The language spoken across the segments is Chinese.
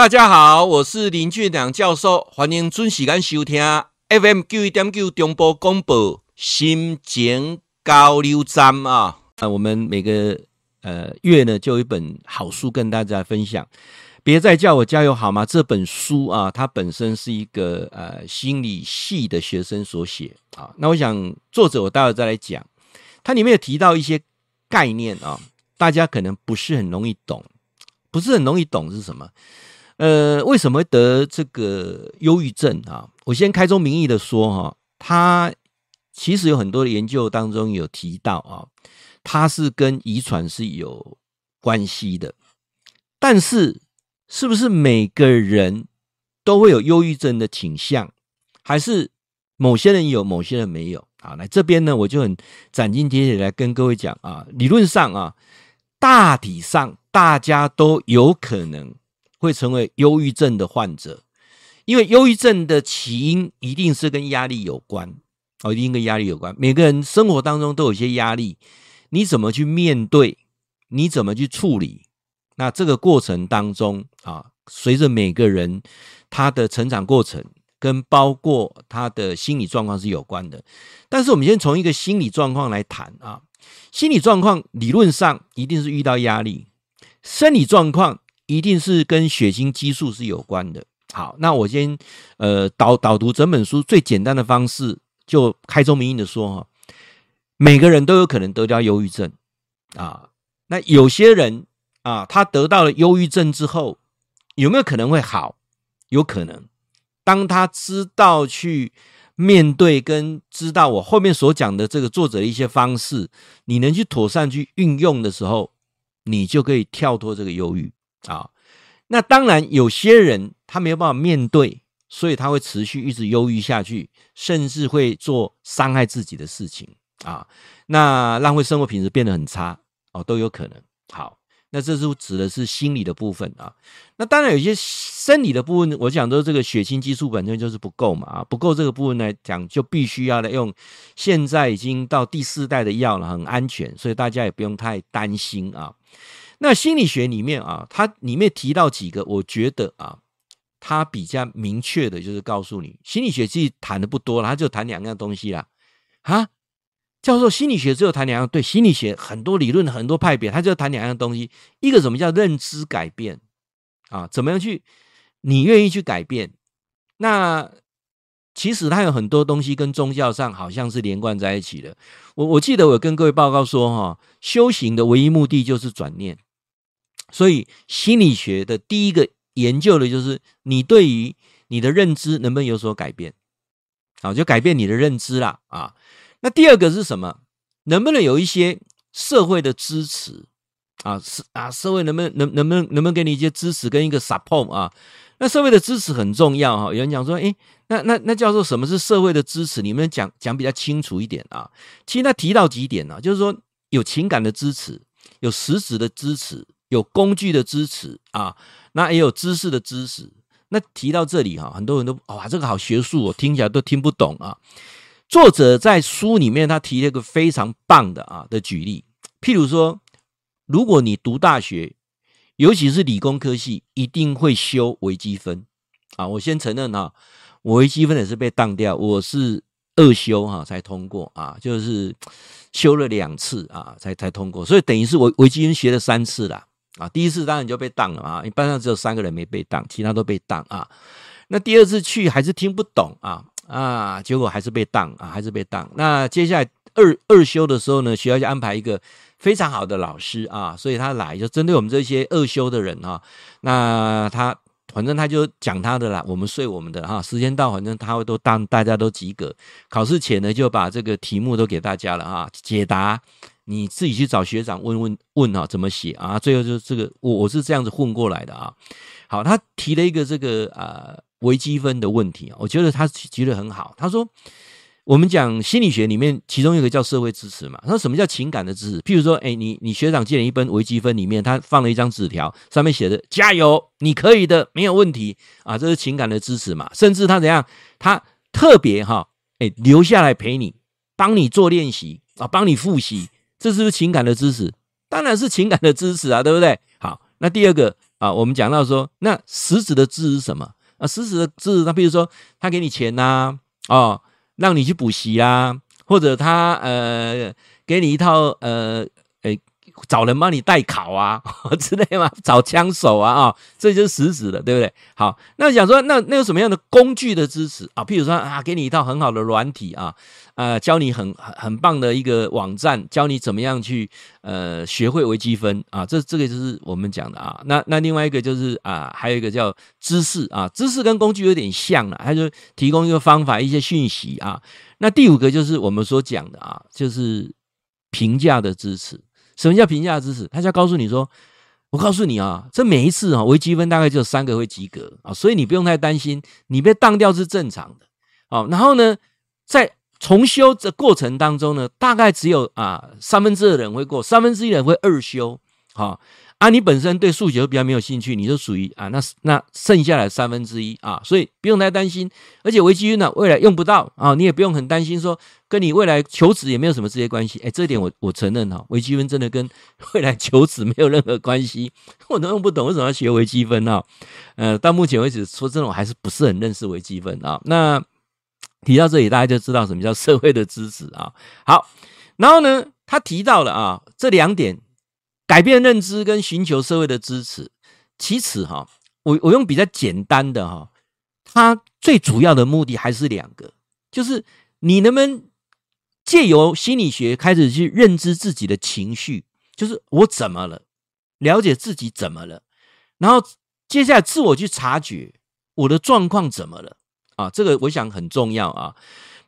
大家好，我是林俊良教授，欢迎准时间收听 FM 九一点九中波广播心情交流站啊。那我们每个呃月呢，就有一本好书跟大家分享。别再叫我加油好吗？这本书啊，它本身是一个呃心理系的学生所写啊。那我想作者我待会再来讲，它里面有提到一些概念啊，大家可能不是很容易懂，不是很容易懂是什么？呃，为什么得这个忧郁症啊？我先开宗明义的说哈，他其实有很多的研究当中有提到啊，它是跟遗传是有关系的。但是，是不是每个人都会有忧郁症的倾向，还是某些人有，某些人没有？啊，来这边呢，我就很斩钉截铁来跟各位讲啊，理论上啊，大体上大家都有可能。会成为忧郁症的患者，因为忧郁症的起因一定是跟压力有关哦，一定跟压力有关。每个人生活当中都有些压力，你怎么去面对？你怎么去处理？那这个过程当中啊，随着每个人他的成长过程跟包括他的心理状况是有关的。但是我们先从一个心理状况来谈啊，心理状况理论上一定是遇到压力，生理状况。一定是跟血清激素是有关的。好，那我先呃导导读整本书最简单的方式，就开宗明义的说哈，每个人都有可能得掉忧郁症啊。那有些人啊，他得到了忧郁症之后，有没有可能会好？有可能。当他知道去面对，跟知道我后面所讲的这个作者的一些方式，你能去妥善去运用的时候，你就可以跳脱这个忧郁。啊，那当然，有些人他没有办法面对，所以他会持续一直忧郁下去，甚至会做伤害自己的事情啊，那让会生活品质变得很差哦，都有可能。好，那这是指的是心理的部分啊。那当然，有些生理的部分，我讲说这个血清激素本身就是不够嘛啊，不够这个部分来讲，就必须要来用现在已经到第四代的药了，很安全，所以大家也不用太担心啊。那心理学里面啊，它里面提到几个，我觉得啊，它比较明确的，就是告诉你，心理学自己谈的不多了，它就谈两样东西啦。啊，教授，心理学只有谈两样，对，心理学很多理论，很多派别，它就谈两样东西，一个什么叫认知改变啊？怎么样去，你愿意去改变？那其实它有很多东西跟宗教上好像是连贯在一起的。我我记得我跟各位报告说，哈，修行的唯一目的就是转念。所以心理学的第一个研究的就是你对于你的认知能不能有所改变，啊，就改变你的认知啦啊。那第二个是什么？能不能有一些社会的支持啊？是啊，社会能不能能能不能能不能给你一些支持跟一个 support 啊？那社会的支持很重要哈。有人讲说，诶，那那那叫做什么是社会的支持？你们讲讲比较清楚一点啊。其实他提到几点呢，就是说有情感的支持，有实质的支持。有工具的支持啊，那也有知识的支持。那提到这里哈，很多人都哇，这个好学术，我听起来都听不懂啊。作者在书里面他提了一个非常棒的啊的举例，譬如说，如果你读大学，尤其是理工科系，一定会修微积分啊。我先承认哈，我微积分也是被当掉，我是二修哈才通过啊，就是 修了两次啊才才通过，所以等于是我微积分学了三次啦。啊，第一次当然就被当了啊，一般上只有三个人没被当，其他都被当啊。那第二次去还是听不懂啊啊，结果还是被当啊，还是被当。那接下来二二修的时候呢，学校就安排一个非常好的老师啊，所以他来就针对我们这些二修的人啊，那他反正他就讲他的啦，我们睡我们的哈。时间到，反正他会都当大家都及格。考试前呢，就把这个题目都给大家了啊，解答。你自己去找学长问问问啊，怎么写啊？最后就是这个，我我是这样子混过来的啊。好，他提了一个这个呃微积分的问题啊，我觉得他提的很好。他说，我们讲心理学里面，其中一个叫社会支持嘛。他说什么叫情感的支持？譬如说，哎，你你学长借了一本微积分，里面他放了一张纸条，上面写着“加油，你可以的，没有问题”啊，这是情感的支持嘛。甚至他怎样，他特别哈，哎，留下来陪你，帮你做练习啊，帮你复习。这是不是情感的支持？当然是情感的支持啊，对不对？好，那第二个啊，我们讲到说，那实质的支持是什么啊？实质的支持，那比如说他给你钱呐、哦，让你去补习啊，或者他呃给你一套呃诶。找人帮你代考啊 之类嘛，找枪手啊啊、哦，这就是实质的，对不对？好，那想说，那那有什么样的工具的支持啊？譬如说啊，给你一套很好的软体啊，呃，教你很很很棒的一个网站，教你怎么样去呃学会微积分啊，这这个就是我们讲的啊。那那另外一个就是啊，还有一个叫知识啊，知识跟工具有点像了，它就提供一个方法，一些讯息啊。那第五个就是我们所讲的啊，就是评价的支持。什么叫评价知识？他就要告诉你说，我告诉你啊，这每一次啊，微积分大概只有三个会及格啊，所以你不用太担心，你被当掉是正常的啊。然后呢，在重修的过程当中呢，大概只有啊三分之二的人会过，三分之一的人会二修，啊。啊，你本身对数学比较没有兴趣，你就属于啊，那那剩下来三分之一啊，所以不用太担心。而且微积分呢，未来用不到啊，你也不用很担心说跟你未来求职也没有什么直接关系。哎，这一点我我承认哈，微积分真的跟 未来求职没有任何关系。我都用不懂为什么要学微积分啊？呃，到目前为止，说真的，我还是不是很认识微积分啊。那提到这里，大家就知道什么叫社会的支持啊。好，然后呢，他提到了啊这两点。改变认知跟寻求社会的支持，其次哈，我我用比较简单的哈，它最主要的目的还是两个，就是你能不能借由心理学开始去认知自己的情绪，就是我怎么了，了解自己怎么了，然后接下来自我去察觉我的状况怎么了啊，这个我想很重要啊。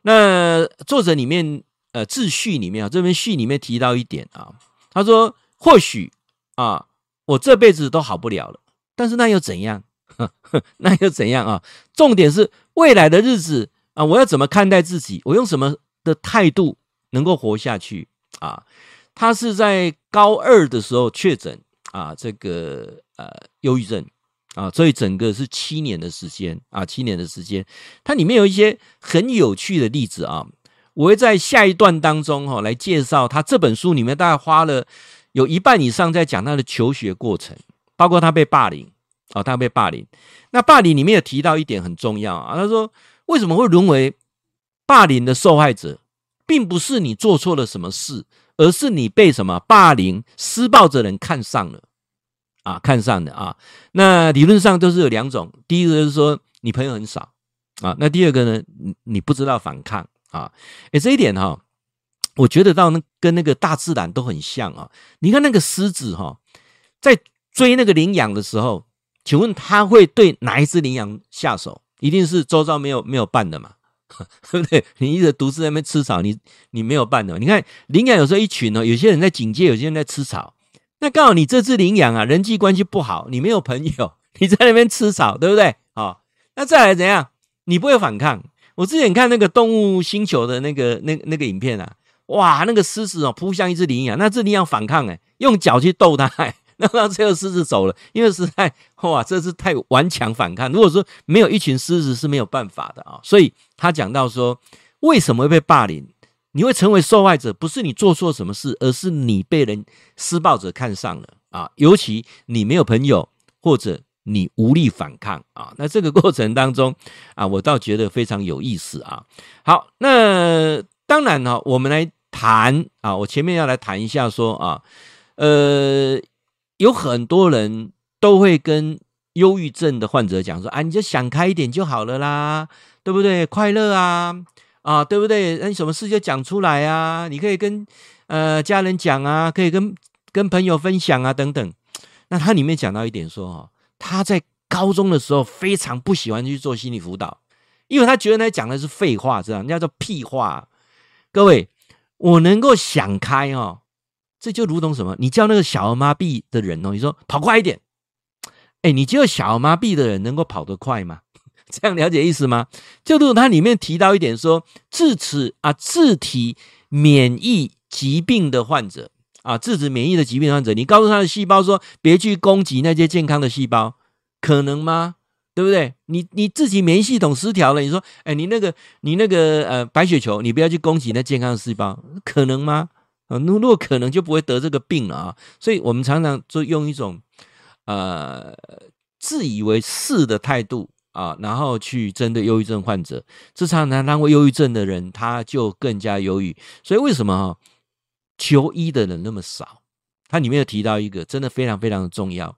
那作者里面呃自序里面啊，这篇序里面提到一点啊，他说。或许啊，我这辈子都好不了了，但是那又怎样？那又怎样啊？重点是未来的日子啊，我要怎么看待自己？我用什么的态度能够活下去啊？他是在高二的时候确诊啊，这个呃忧郁症啊，所以整个是七年的时间啊，七年的时间。它里面有一些很有趣的例子啊，我会在下一段当中哈来介绍他这本书里面大概花了。有一半以上在讲他的求学过程，包括他被霸凌啊、哦，他被霸凌。那霸凌里面有提到一点很重要啊，他说为什么会沦为霸凌的受害者，并不是你做错了什么事，而是你被什么霸凌施暴者人看上了啊，看上的啊。那理论上都是有两种，第一个就是说你朋友很少啊，那第二个呢，你你不知道反抗啊。诶，这一点哈、我觉得到那跟那个大自然都很像啊！你看那个狮子哈，在追那个羚羊的时候，请问他会对哪一只羚羊下手？一定是周遭没有没有伴的嘛，对不对？你一直独自在那边吃草，你你没有伴的。你看羚羊有时候一群呢，有些人在警戒，有些人在吃草。那刚好你这只羚羊啊，人际关系不好，你没有朋友，你在那边吃草，对不对？好，那再来怎样？你不会反抗？我之前看那个动物星球的那个那那个影片啊。哇，那个狮子哦，扑向一只羚羊，那只羚羊反抗哎，用脚去逗它，那让这个狮子走了，因为实在哇，这是太顽强反抗。如果说没有一群狮子是没有办法的啊，所以他讲到说，为什么会被霸凌？你会成为受害者，不是你做错什么事，而是你被人施暴者看上了啊，尤其你没有朋友，或者你无力反抗啊。那这个过程当中啊，我倒觉得非常有意思啊。好，那当然呢，我们来。谈啊，我前面要来谈一下，说啊，呃，有很多人都会跟忧郁症的患者讲说啊，你就想开一点就好了啦，对不对？快乐啊，啊，对不对？那你什么事就讲出来啊，你可以跟呃家人讲啊，可以跟跟朋友分享啊，等等。那他里面讲到一点说，哈，他在高中的时候非常不喜欢去做心理辅导，因为他觉得他讲的是废话，这样叫做屁话。各位。我能够想开哦，这就如同什么？你叫那个小儿麻痹的人哦，你说跑快一点，哎，你只有小儿麻痹的人能够跑得快吗？这样了解意思吗？就如他里面提到一点说，智齿啊，自体免疫疾病的患者啊，自体免疫的疾病患者，你告诉他的细胞说，别去攻击那些健康的细胞，可能吗？对不对？你你自己免疫系统失调了，你说，哎，你那个你那个呃白血球，你不要去攻击那健康的细胞，可能吗？啊，如果可能就不会得这个病了啊。所以我们常常就用一种呃自以为是的态度啊，然后去针对忧郁症患者，这常常让忧郁症的人他就更加忧郁。所以为什么哈求医的人那么少？他里面有提到一个，真的非常非常的重要。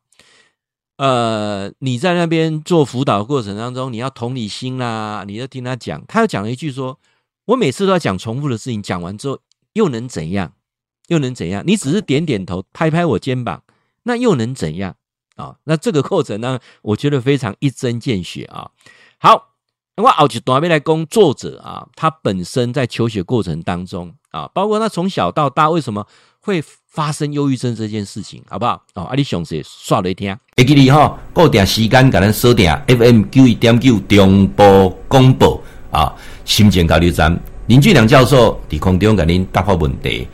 呃，你在那边做辅导过程当中，你要同理心啦，你要听他讲。他又讲了一句说：“我每次都要讲重复的事情，讲完之后又能怎样？又能怎样？你只是点点头，拍拍我肩膀，那又能怎样？啊、那这个过程呢，我觉得非常一针见血啊。好，我后一段要来讲作者啊，他本身在求学过程当中啊，包括他从小到大为什么。会发生忧郁症这件事情，好不好？哦，阿里熊是刷了一天，会记你哈，固定时间给咱锁定 FM 九一点九中波广播啊，心情交流站林俊良教授在空中给您答复问题。